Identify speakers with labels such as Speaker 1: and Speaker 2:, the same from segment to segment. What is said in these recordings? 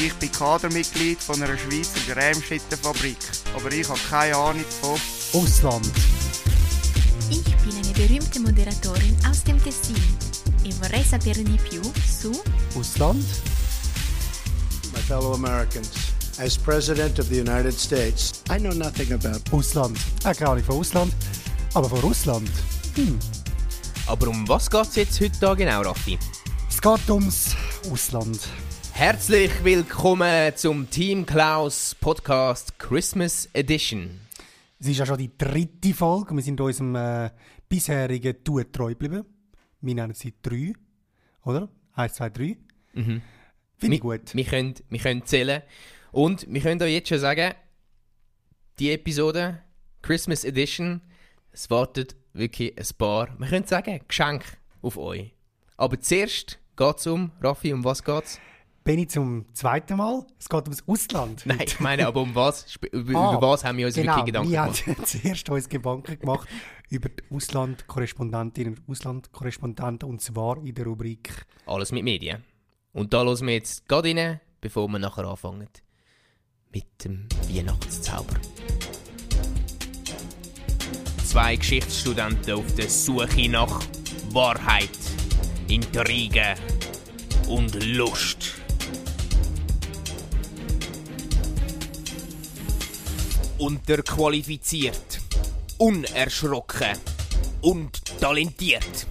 Speaker 1: Ich bin Kadermitglied von einer Schweizer Grämschnittenfabrik, aber ich habe keine Ahnung von
Speaker 2: Ausland.
Speaker 3: Ich bin eine berühmte Moderatorin aus dem Tessin e vorrei sapere di più su
Speaker 2: Ausland?
Speaker 4: My fellow Americans, as President of the United States, I know nothing about
Speaker 2: Ausland. Äh, keine Ahnung von Ausland, aber von Russland.
Speaker 5: Aber um was geht es jetzt heute da genau, Raffi?
Speaker 2: Es geht ums Ausland.
Speaker 5: Herzlich willkommen zum Team Klaus Podcast Christmas Edition.
Speaker 2: Es ist ja schon die dritte Folge. Wir sind unserem äh, bisherigen Tour treu geblieben. Wir nennen sie drei, oder? Eins, zwei, drei. Finde ich gut.
Speaker 5: Wir können, wir können zählen. Und wir können euch jetzt schon sagen, die Episode Christmas Edition, es wartet wirklich ein paar, wir können sagen, Geschenk auf euch. Aber zuerst geht es um, Raffi, um was geht's?
Speaker 2: Bin ich zum zweiten Mal. Es geht ums Ausland.
Speaker 5: Nein, ich meine aber um was? Über,
Speaker 2: Ah,
Speaker 5: was haben wir uns
Speaker 2: genau,
Speaker 5: wirklich Gedanken
Speaker 2: wir
Speaker 5: gemacht?
Speaker 2: haben zuerst uns Gedanken gemacht über die Auslandkorrespondentinnen und Auslandkorrespondenten und zwar in der Rubrik
Speaker 5: Alles mit Medien. Und da hören wir jetzt gerade rein, bevor wir nachher anfangen. Mit dem Weihnachtszauber. Zwei Geschichtsstudenten auf der Suche nach Wahrheit, Intrigen und Lust. Unterqualifiziert, unerschrocken und talentiert.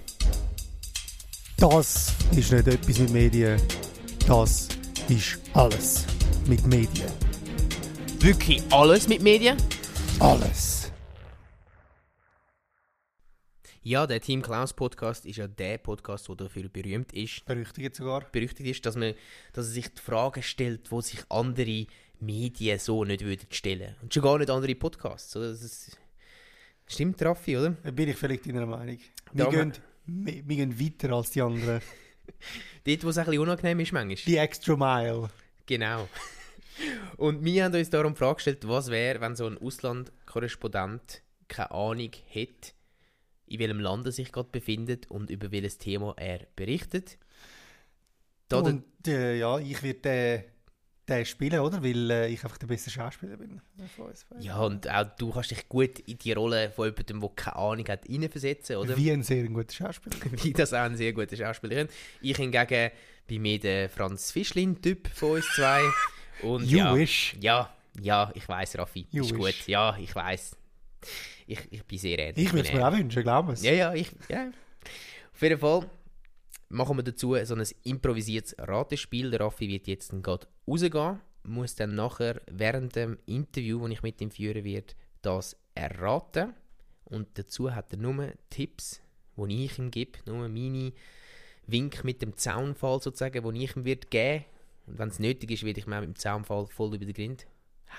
Speaker 2: Das ist nicht etwas mit Medien, das ist alles mit Medien.
Speaker 5: Wirklich alles mit Medien?
Speaker 2: Alles.
Speaker 5: Ja, der Team Klaus Podcast ist ja der Podcast, der dafür berühmt ist,
Speaker 2: Berüchtigt sogar.
Speaker 5: berüchtigt ist, dass man, dass er sich die Fragen stellt, wo sich andere Medien so nicht würden stellen. Und schon gar nicht andere Podcasts. Oder? Das stimmt, Raffi, oder?
Speaker 2: Da bin ich vielleicht deiner Meinung. Wir,
Speaker 5: Ja,
Speaker 2: gehen, wir, wir gehen weiter als die anderen.
Speaker 5: Dort, wo es ein bisschen unangenehm ist manchmal.
Speaker 2: Die Extra Mile.
Speaker 5: Genau. Und wir haben uns darum die Frage gestellt, was wäre, wenn so ein Auslandkorrespondent keine Ahnung hätte, in welchem Land er sich gerade befindet und über welches Thema er berichtet. Da
Speaker 2: Und äh, ja, ich werde den, den spielen, oder? Weil äh, ich einfach der beste Schauspieler bin.
Speaker 5: Ja, und auch du kannst dich gut in die Rolle von jemandem, der keine Ahnung hat, hineinversetzen, oder?
Speaker 2: Wie ein sehr guter Schauspieler.
Speaker 5: Wie das auch ein sehr guter Schauspieler ist. Ich hingegen bin mehr der Franz Fischlin-Typ von uns zwei. Und
Speaker 2: You
Speaker 5: ja,
Speaker 2: wish.
Speaker 5: Ja, ja, ich weiß, Raffi,
Speaker 2: You
Speaker 5: ist
Speaker 2: wish.
Speaker 5: gut. Ja, ich weiß. Ich, ich bin sehr ähnlich.
Speaker 2: Ich würde es mir auch wünschen, glaub es.
Speaker 5: Ja, ja, ich, ja. Auf jeden Fall machen wir dazu so ein improvisiertes Ratespiel. Der Raffi wird jetzt gerade rausgehen, muss dann nachher während dem Interview, das ich mit ihm führen werde, das erraten. Und dazu hat er nur Tipps, die ich ihm gebe, nur meine Wink mit dem Zaunfall sozusagen, die ich ihm wird geben Und wenn es nötig ist, werde ich mir mit dem Zaunfall voll über den Grind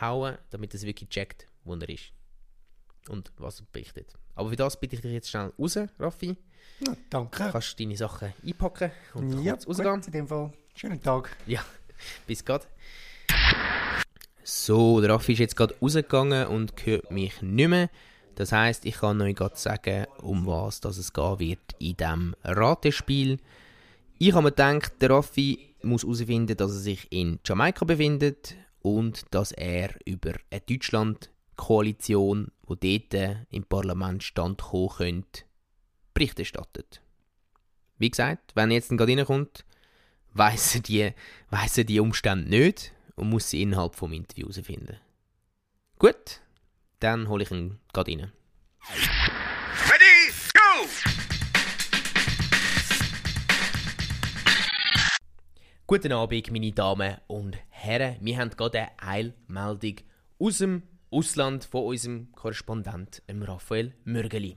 Speaker 5: hauen, damit er wirklich checkt, wo er ist. Und was er berichtet. Aber für das bitte ich dich jetzt schnell raus, Raffi.
Speaker 2: Ja, danke.
Speaker 5: Kannst du deine Sachen einpacken und
Speaker 2: Ja,
Speaker 5: kurz rausgehen.
Speaker 2: in dem Fall. Schönen Tag.
Speaker 5: Ja, bis gerade. So, der Raffi ist jetzt gerade rausgegangen und hört mich nicht mehr. Das heisst, ich kann euch gerade sagen, um was dass es gehen wird in diesem Ratespiel. Ich habe mir gedacht, der Raffi muss herausfinden, dass er sich in Jamaika befindet und dass er über eine Deutschland-Koalition, die dort im Parlament standkommen könnte, Bericht erstattet. Wie gesagt, wenn er jetzt gerade reinkommt, weiss er die, weiss er die Umstände nicht und muss sie innerhalb vom Interview herausfinden. Gut, dann hole ich ihn gerade rein.
Speaker 1: Ready, go!
Speaker 5: Guten Abend, meine Damen und Herren. Wir haben gerade eine Eilmeldung aus dem Ausland von unserem Korrespondent, dem Raphael Mürgeli.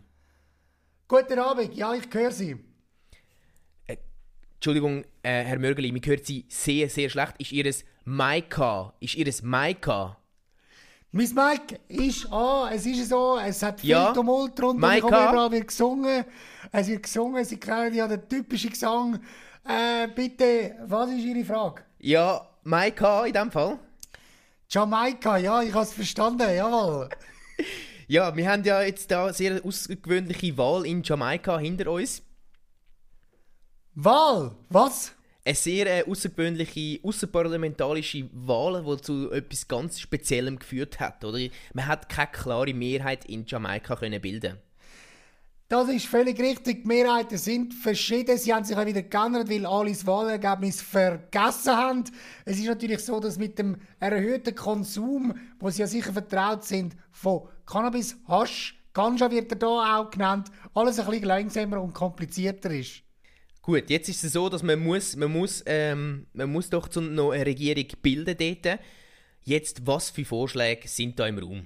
Speaker 2: Guten Abend, ja, ich höre Sie.
Speaker 5: Entschuldigung, äh, Herr Mürgeli, mir hört Sie sehr, sehr schlecht. Ist Ihres Maika, ist Ihres Maika
Speaker 2: Miss Mike ist an, es ist so, es hat viel
Speaker 5: Ja,
Speaker 2: Tumult rund um mich herum, wird gesungen. Es wird gesungen, Sie kennen ja den typischen Gesang. Äh, bitte, was ist Ihre Frage?
Speaker 5: Ja, Maika in dem Fall.
Speaker 2: Jamaika, ja, ich habe es verstanden, jawohl.
Speaker 5: Ja, wir haben ja jetzt da eine sehr außergewöhnliche Wahl in Jamaika hinter uns.
Speaker 2: Wahl, was?
Speaker 5: eine sehr äh, außergewöhnliche, außerparlamentarische Wahl, die zu etwas ganz Speziellem geführt hat. Oder? Man hat keine klare Mehrheit in Jamaika können bilden
Speaker 2: Das ist völlig richtig. Die Mehrheiten sind verschieden. Sie haben sich auch wieder geändert, weil alle das Wahlergebnis vergessen haben. Es ist natürlich so, dass mit dem erhöhten Konsum, wo sie ja sicher vertraut sind, von Cannabis, Hasch, Ganja wird er da auch genannt, alles ein bisschen langsamer und komplizierter ist.
Speaker 5: Gut, jetzt ist es so, dass man muss, man muss, ähm, man muss doch zu noch eine Regierung bilden dort. Jetzt, was für Vorschläge sind da im Raum?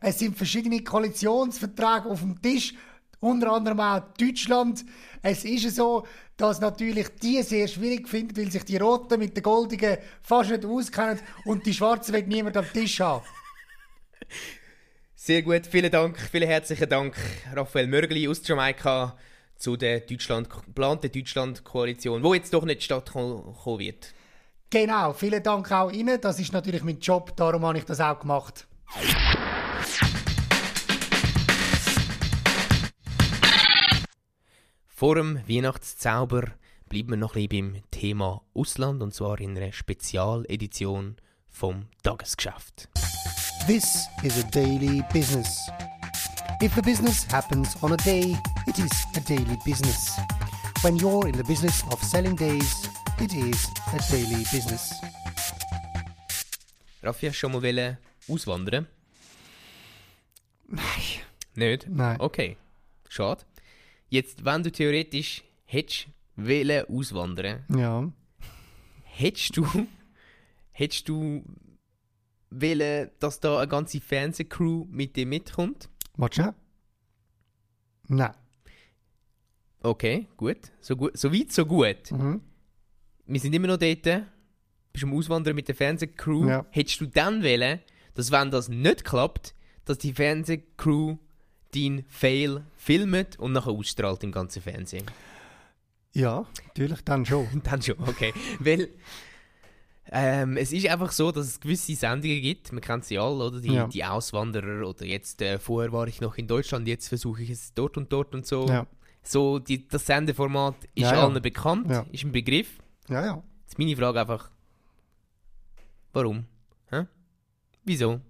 Speaker 2: Es sind verschiedene Koalitionsverträge auf dem Tisch, unter anderem auch Deutschland. Es ist so, dass natürlich die sehr schwierig finden, weil sich die Roten mit den Goldigen fast nicht auskennen und die Schwarzen wird niemand am Tisch haben.
Speaker 5: Sehr gut, vielen Dank, vielen herzlichen Dank, Raphael Mörgli aus Jamaika zu der Deutschland, geplanten Deutschland-Koalition, wo jetzt doch nicht stattkommen wird.
Speaker 2: Genau, vielen Dank auch Ihnen. Das ist natürlich mein Job, darum habe ich das auch gemacht.
Speaker 5: Vor dem Weihnachtszauber bleiben wir noch ein bisschen beim Thema Ausland und zwar in einer Spezialedition vom Tagesgeschäft.
Speaker 2: This is a daily business. If the business happens on a day, it is a daily business. When you're in the business of selling days, it is a daily business.
Speaker 5: Raffi, schon mal wollen auswandern?
Speaker 2: Nein.
Speaker 5: Nicht?
Speaker 2: Nein.
Speaker 5: Okay, schade. Jetzt, wenn du theoretisch hättest wollen auswandern,
Speaker 2: Ja.
Speaker 5: hättest du, hättest du wollen, dass da eine ganze Fernsehcrew mit dir mitkommt?
Speaker 2: Warte schnell. Nein.
Speaker 5: Okay, gut. So, gut. so weit, so gut.
Speaker 2: Mhm.
Speaker 5: Wir sind immer noch dort. Bist am Auswandern mit der Fernsehcrew.
Speaker 2: Ja.
Speaker 5: Hättest du dann wollen, dass wenn das nicht klappt, dass die Fernsehcrew dein Fail filmt und nachher ausstrahlt im ganzen Fernsehen?
Speaker 2: Ja, natürlich dann schon.
Speaker 5: Dann schon, okay. Weil ähm, es ist einfach so, dass es gewisse Sendungen gibt, man kennt sie alle, oder? Die,
Speaker 2: Ja.
Speaker 5: die Auswanderer oder jetzt, äh, vorher war ich noch in Deutschland, jetzt versuche ich es dort und dort und so.
Speaker 2: Ja.
Speaker 5: So, die, das Sendeformat ist
Speaker 2: Ja,
Speaker 5: allen bekannt, ist ein Begriff.
Speaker 2: Ja, ja.
Speaker 5: Jetzt meine Frage einfach, warum? Hä? Wieso?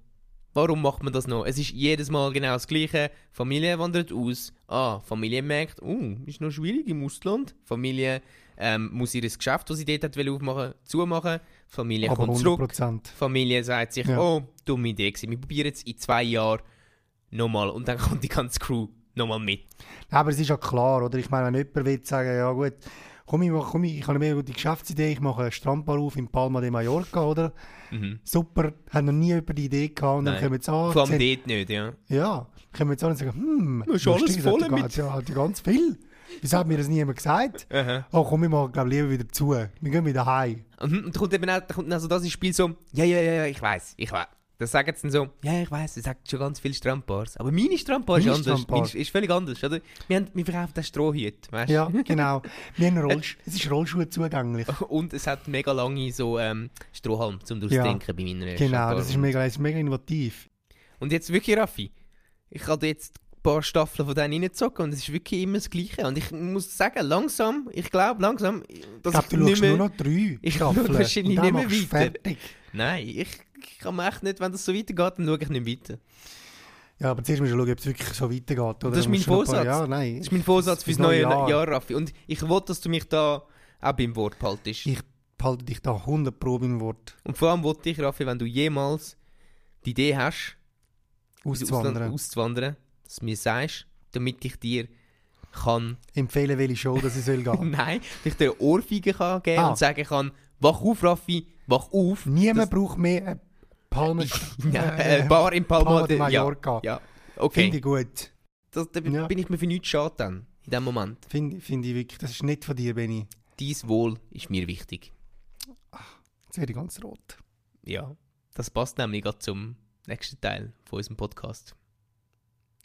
Speaker 5: Warum macht man das noch? Es ist jedes Mal genau das Gleiche. Familie wandert aus. Ah, Familie merkt, oh, ist noch schwierig im Ausland. Familie ähm, muss ihr Geschäft, das sie dort hat aufmachen, zumachen. Familie
Speaker 2: Aber
Speaker 5: kommt
Speaker 2: 100
Speaker 5: zurück.
Speaker 2: Prozent.
Speaker 5: Familie sagt sich,
Speaker 2: Ja.
Speaker 5: oh, dumme Idee gewesen. Wir probieren es in zwei Jahren nochmal. Und dann kommt die ganze Crew nochmal mit.
Speaker 2: Aber es ist ja klar, oder? Ich meine, wenn jemand will sagen, ja gut, komm, ich, komm, ich, habe eine mega gute Geschäftsidee, ich mache einen Strandbar auf in Palma de Mallorca, oder?
Speaker 5: Mhm.
Speaker 2: Super, haben noch nie über die Idee gehabt und dann
Speaker 5: Nein.
Speaker 2: kommen jetzt an.
Speaker 5: Vor allem dort nicht, ja.
Speaker 2: Ja, kommen jetzt an und sagen, hm,
Speaker 5: ist alles voll
Speaker 2: das
Speaker 5: mit-
Speaker 2: ja ganz viel. Wieso hat mir das niemand gesagt?
Speaker 5: Aha.
Speaker 2: Oh, komm, wir machen, glaube lieber wieder zu. Wir gehen wieder heim.
Speaker 5: Mhm, Und kommt eben auch, da kommt also das ins Spiel so, ja, ja, ja, ja, ich weiß, ich weiß. Das sagen sie dann so, ja, ich weiß, es sagt schon ganz viele Strandbars. Aber meine Strandbar ist
Speaker 2: Meine
Speaker 5: anders.
Speaker 2: Strandbar.
Speaker 5: Meine ist, ist völlig anders, oder? Wir, haben, wir verkaufen den Strohhüt, weißt du?
Speaker 2: Ja, genau. Wir haben Rollsch es ist Rollschuhe zugänglich.
Speaker 5: Und es hat mega lange so ähm, Strohhalm zum
Speaker 2: Ja.
Speaker 5: Durchdenken bei meiner
Speaker 2: Genau,
Speaker 5: Strandbar.
Speaker 2: das ist mega, das ist mega innovativ.
Speaker 5: Und jetzt wirklich, Raffi, ich habe jetzt paar Staffeln von denen reingezogen und es ist wirklich immer das Gleiche. Und ich muss sagen, langsam, ich glaube langsam, dass
Speaker 2: Ich glaube, du schaust nur noch drei
Speaker 5: Ich
Speaker 2: Staffeln.
Speaker 5: wahrscheinlich
Speaker 2: und
Speaker 5: nicht mehr weiter.
Speaker 2: fertig.
Speaker 5: Nein, ich, ich kann echt nicht, wenn das so weitergeht, dann schaue ich nicht weiter.
Speaker 2: Ja, aber zuerst musst du schauen, ob es wirklich so weitergeht. Oder?
Speaker 5: Das ist mein
Speaker 2: paar-
Speaker 5: Vorsatz.
Speaker 2: Ja, nein.
Speaker 5: Das ist mein Vorsatz fürs neue Jahr.
Speaker 2: Jahr.
Speaker 5: Raffi. Und ich will, dass du mich da auch beim Wort behaltest.
Speaker 2: Ich behalte dich da 100 Pro beim Wort.
Speaker 5: Und vor allem wollte ich, Raffi, wenn du jemals die Idee hast,
Speaker 2: Auszuwandern.
Speaker 5: auszuwandern, dass du mir sagst, damit ich dir kann,
Speaker 2: Empfehlen, welche Show das ich soll gehen.
Speaker 5: nein, dass ich dir eine Ohrfeige kann geben
Speaker 2: Ah.
Speaker 5: und sagen kann, wach auf, Raffi, wach auf.
Speaker 2: Niemand braucht mehr eine Palme.
Speaker 5: Ja, äh, Bar in Palma,
Speaker 2: Palma de Mallorca.
Speaker 5: Ja, ja. okay.
Speaker 2: Finde ich gut.
Speaker 5: Das, da
Speaker 2: Ja.
Speaker 5: bin ich mir für nichts schade dann, in dem Moment.
Speaker 2: Finde find ich wirklich. Das ist nicht von dir, Benny.
Speaker 5: Dies Wohl ist mir wichtig.
Speaker 2: Jetzt werde ich ganz rot.
Speaker 5: Ja, das passt nämlich gerade zum nächsten Teil von unserem Podcast.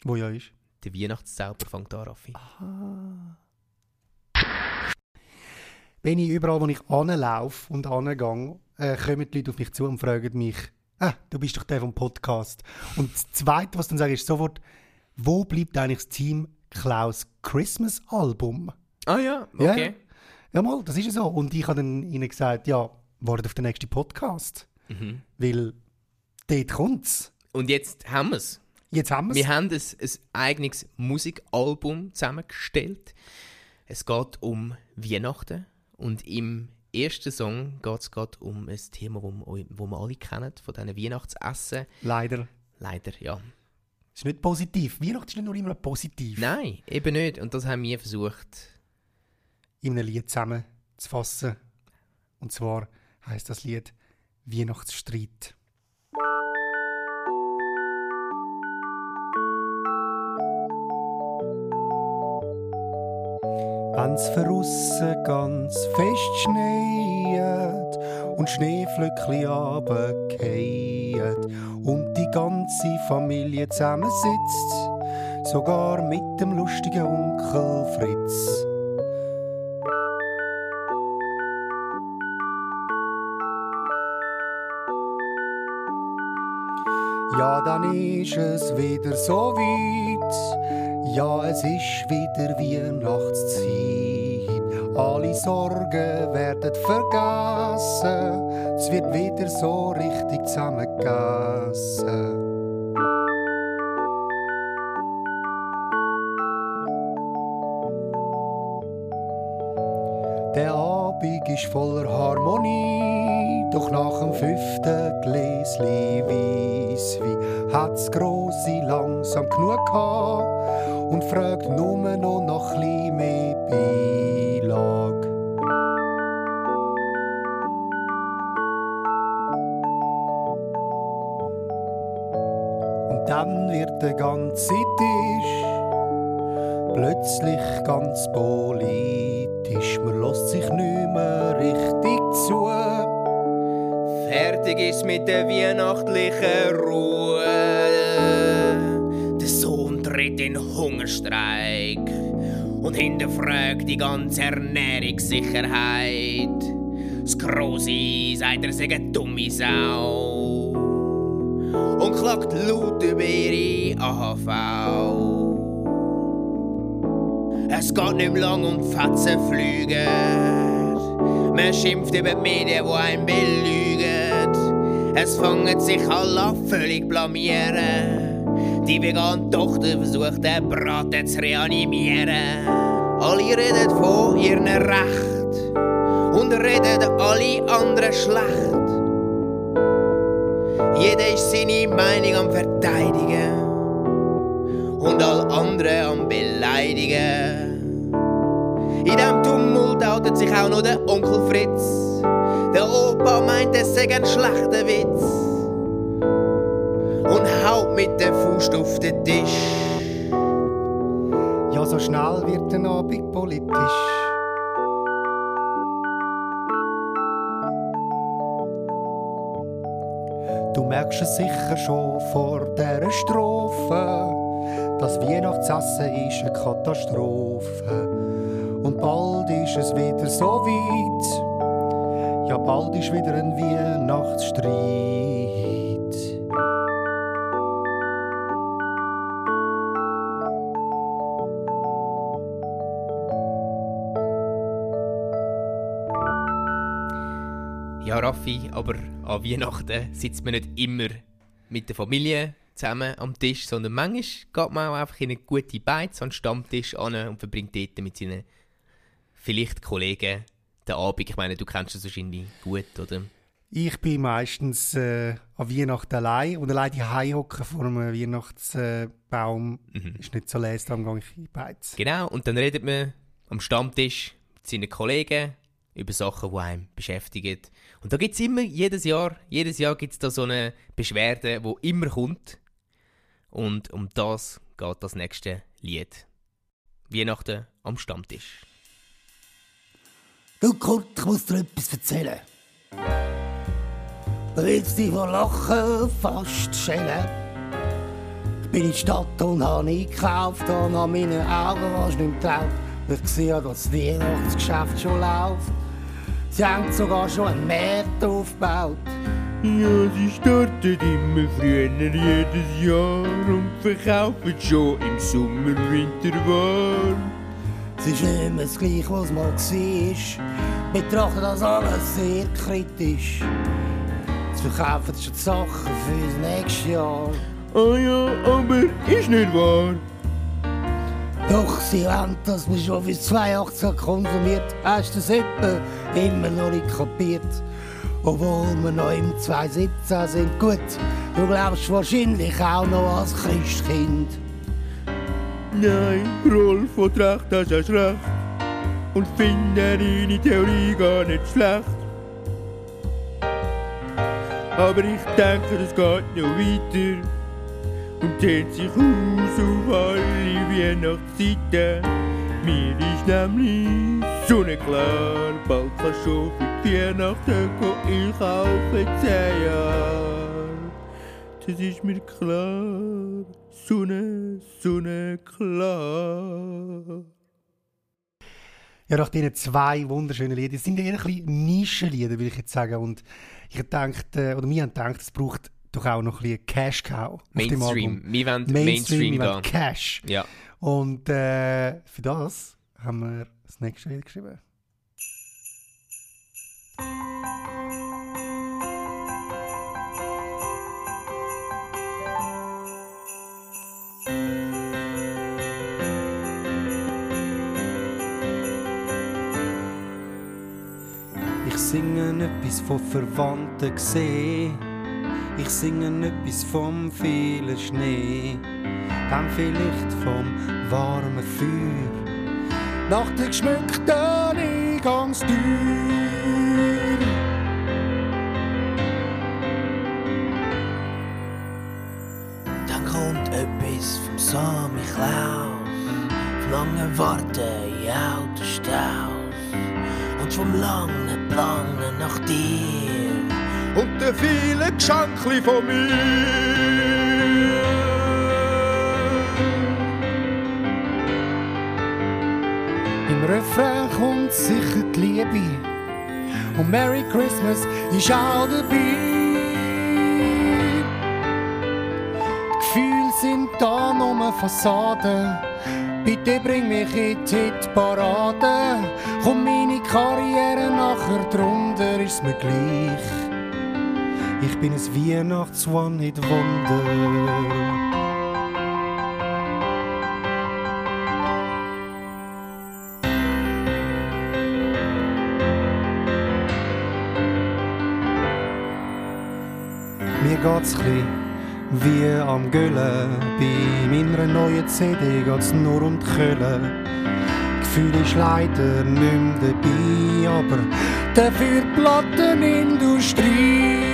Speaker 2: Wo ja ist.
Speaker 5: Der Weihnachtszauber fängt an, Raffi.
Speaker 2: Benny, überall, wo ich anlaufe und angehe, äh, kommen die Leute auf mich zu und fragen mich, ah, du bist doch der vom Podcast. Und das Zweite, was dann sage, ist sofort, wo bleibt eigentlich das Team Klaus Christmas Album?
Speaker 5: Ah ja,
Speaker 2: Ja,
Speaker 5: okay.
Speaker 2: Ja, mal, das ist ja so. Und ich habe dann ihnen gesagt, ja, wartet auf den nächsten Podcast.
Speaker 5: Mhm.
Speaker 2: Weil dort kommt's.
Speaker 5: Und jetzt haben wir es.
Speaker 2: Jetzt haben wir's.
Speaker 5: Wir haben ein, ein eigenes Musikalbum zusammengestellt. Es geht um Weihnachten und im ersten Song geht es gerade um ein Thema, das wir, wo wir alle kennen, von diesen Weihnachtsessen.
Speaker 2: Leider.
Speaker 5: Leider, ja.
Speaker 2: ist nicht positiv. Weihnachten ist nicht nur immer positiv.
Speaker 5: Nein, eben nicht. Und das haben wir versucht.
Speaker 2: In einem Lied zusammenzufassen. Und zwar heißt das Lied Weihnachtsstreit. Wenn's verrussen ganz fest schneit und Schneeflöckli runterfallen und die ganze Familie zusammensitzt, sogar mit dem lustigen Onkel Fritz. Ja, dann ist es wieder so weit. Ja, es ist wieder Weihnachtszeit. Alle Sorgen werden vergessen. Es wird wieder so richtig zusammengegessen. Der Abend ist voller Harmonie, doch nach dem fünften Gläsli Weisswein hat's Grosse langsam genug gehabt und fragt nur noch nach chli mehr Beilage. Und dann wird der ganze Tisch plötzlich ganz politisch. Man lässt sich nicht mehr richtig zu.
Speaker 5: Fertig ist mit der weihnachtlichen Ruhe. Der Sohn tritt in Hungerstreik und hinterfragt die ganze Ernährungssicherheit. Grosse sagt, er sei eine dumme Sau und klagt laut über ihre AHV. Es geht nicht mehr lang um Fetzenflüge. Man schimpft über die Medien, die einen belügen. Es fangen sich alle an, völlig blamieren. Die vegane Tochter versucht, den Braten zu reanimieren. Alle reden von ihrem Recht und reden alle anderen schlecht. Jeder ist seine Meinung am Verteidigen und all andere am Beleidigen. In dem Tumult outet sich auch noch der Onkel Fritz. Der Opa meint, es sei ein schlechter Witz. Haut mit der Faust auf den Tisch.
Speaker 2: Ja, so schnell wird der Abend politisch. Du merkst es sicher schon vor der Strophe. Das Weihnachtsessen ist eine Katastrophe. Und bald ist es wieder so weit. Ja, bald ist wieder ein Weihnachtsstreit.
Speaker 5: Ja, Raffi, aber an Weihnachten sitzt man nicht immer mit der Familie zusammen am Tisch, sondern manchmal geht man auch einfach in eine gute Beiz an den Stammtisch an und verbringt dort mit seinen vielleicht Kollegen den Abend. Ich meine, du kennst das wahrscheinlich gut, oder?
Speaker 2: Ich bin meistens äh, an Weihnachten allein und allein die hocken vor einem Weihnachtsbaum
Speaker 5: Mhm.
Speaker 2: ist nicht so leise, darum gehe ich in die Beiz.
Speaker 5: Genau, und dann redet man am Stammtisch mit seinen Kollegen über Sachen, die einen beschäftigen. Und da gibt es immer, jedes Jahr, jedes Jahr gibt es da so eine Beschwerde, die immer kommt. Und um das geht das nächste Lied. Weihnachten am Stammtisch.
Speaker 6: Du Kurt, ich muss dir etwas erzählen. Da willst dich vor Lachen fast schellen. Ich bin in die Stadt und habe eingekauft und an meinen Augen warst nicht traut. Ich sehe, dass das Weihnachtsgeschäft schon läuft. Sie haben sogar schon einen Markt aufgebaut.
Speaker 7: Ja, sie starten immer früher jedes Jahr und verkaufen schon im Sommer, Winter warm.
Speaker 6: Es ist nicht mehr das Gleiche, was mal war. Betrachte das alles sehr kritisch. Jetzt verkaufen sie schon die Sachen für das nächste Jahr.
Speaker 7: Ah ja, aber ist nicht wahr.
Speaker 6: Doch sie wollen, dass man schon bis 2018 konsumiert. Hast du das etwa immer noch nicht kapiert? Obwohl wir noch im 2017 sind. Gut, du glaubst wahrscheinlich auch noch als Christkind.
Speaker 7: Nein, Rolf hat recht, das hast recht. Und finde deine Theorie gar nicht schlecht. Aber ich denke, das geht noch weiter. Und dehnt sich aus auf alle Weihnachtszeiten. Mir ist nämlich sonnenklar, bald kannst du für die Weihnachten einkaufen, zehn Jahre. Das ist mir klar, Sonne, Sonne, klar.
Speaker 2: Ja, nach diesen zwei wunderschönen Liedern, das sind eher ein bisschen Nischenlieder, würde ich jetzt sagen. Und ich dachte, oder wir haben gedacht, es braucht doch auch noch ein bisschen Cash Cow.
Speaker 5: Mainstream. Wir wollen
Speaker 2: Mainstream,
Speaker 5: Mainstream
Speaker 2: wir wollen. Cash.
Speaker 5: Ja.
Speaker 2: Und äh, für das haben wir das nächste Lied geschrieben.
Speaker 8: Ich singe etwas von Verwandten gesehen. Ich singe etwas vom vielen Schnee. Dann vielleicht vom warmen Feuer.
Speaker 6: Nach der geschmückten Eingangstür.
Speaker 9: Dann kommt etwas vom Sammy Klaus, vom langen Warten in Autostaus und vom langen Planen nach dir.
Speaker 7: Und den vielen Geschenken von mir.
Speaker 6: Im Refrain kommt sicher die Liebe. Und Merry Christmas ist auch dabei. Die Gefühle sind da nur Fassaden. Bitte bring mich in die Hitparade. Komm meine Karriere nachher drunter, ist mir gleich.
Speaker 8: Ich bin ein Weihnachts-One-Hit-Wunder. Mir geht's chli wie am Göllen. Bei meiner neuen CD geht's nur um die Kölle. Gefühl ist leider nicht mehr dabei, aber
Speaker 6: Dafür die Plattenindustrie.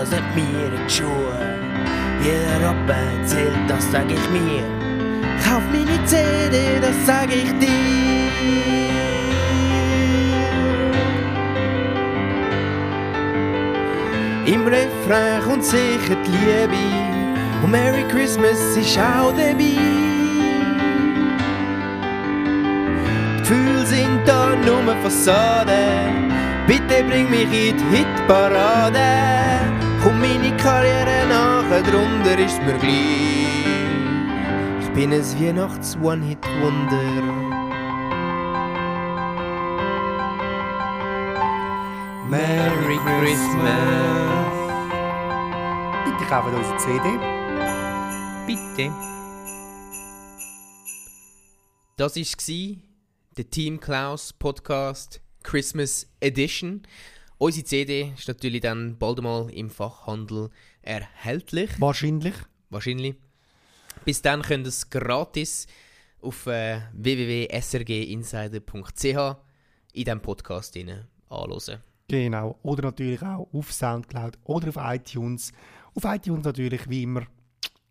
Speaker 9: Blaset mir in die Schuhe. Jeder Rapper erzählt, das sag ich mir. Kauf meine CD, das sag ich dir. Im Refrain kommt sicher die Liebe und Merry Christmas ist auch dabei. Die Gefühle sind da nur Fassade. Bitte bring mich in die Hitparade. Komm meine Karriere nachher, drunter ist mir gleich. Ich bin ein Weihnachts-One-Hit-Wunder.
Speaker 8: Merry
Speaker 5: Christmas.
Speaker 2: Bitte kaufen unsere CD.
Speaker 5: Bitte. Das war der Team Klaus Podcast Christmas Edition. Unsere CD ist natürlich dann bald mal im Fachhandel erhältlich.
Speaker 2: Wahrscheinlich.
Speaker 5: Wahrscheinlich. Bis dann könnt ihr es gratis auf äh, www.srginsider.ch in diesem Podcast anhören.
Speaker 2: Genau. Oder natürlich auch auf Soundcloud oder auf iTunes. Auf iTunes natürlich, wie immer,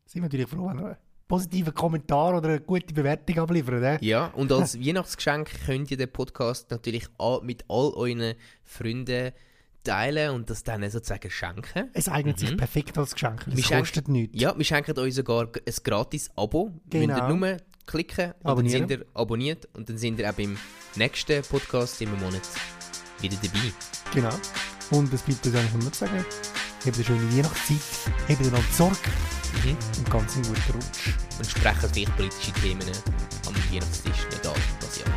Speaker 2: sind wir natürlich froh, wenn ihr positiven Kommentar oder eine gute Bewertung abliefern. Ne?
Speaker 5: Ja, und als Weihnachtsgeschenk könnt ihr den Podcast natürlich mit all euren Freunden teilen und das dann sozusagen schenken.
Speaker 2: Es eignet mhm. sich perfekt als Geschenk, es kostet nichts.
Speaker 5: Ja, wir schenken euch sogar ein gratis Abo.
Speaker 2: Genau.
Speaker 5: Müsst ihr nur klicken und
Speaker 2: Abonnieren.
Speaker 5: dann sind ihr abonniert und dann sind ihr auch beim nächsten Podcast im Monat wieder dabei.
Speaker 2: Genau. Und es bleibt uns eigentlich immer zu sagen, habt eine schöne Weihnachtszeit, habt ihr noch Sorge
Speaker 5: Mhm.
Speaker 2: Und ganz einen guten Rutsch.
Speaker 5: Und sprechen vielleicht politische Themen am Weihnachtstisch nicht an, das Jahr.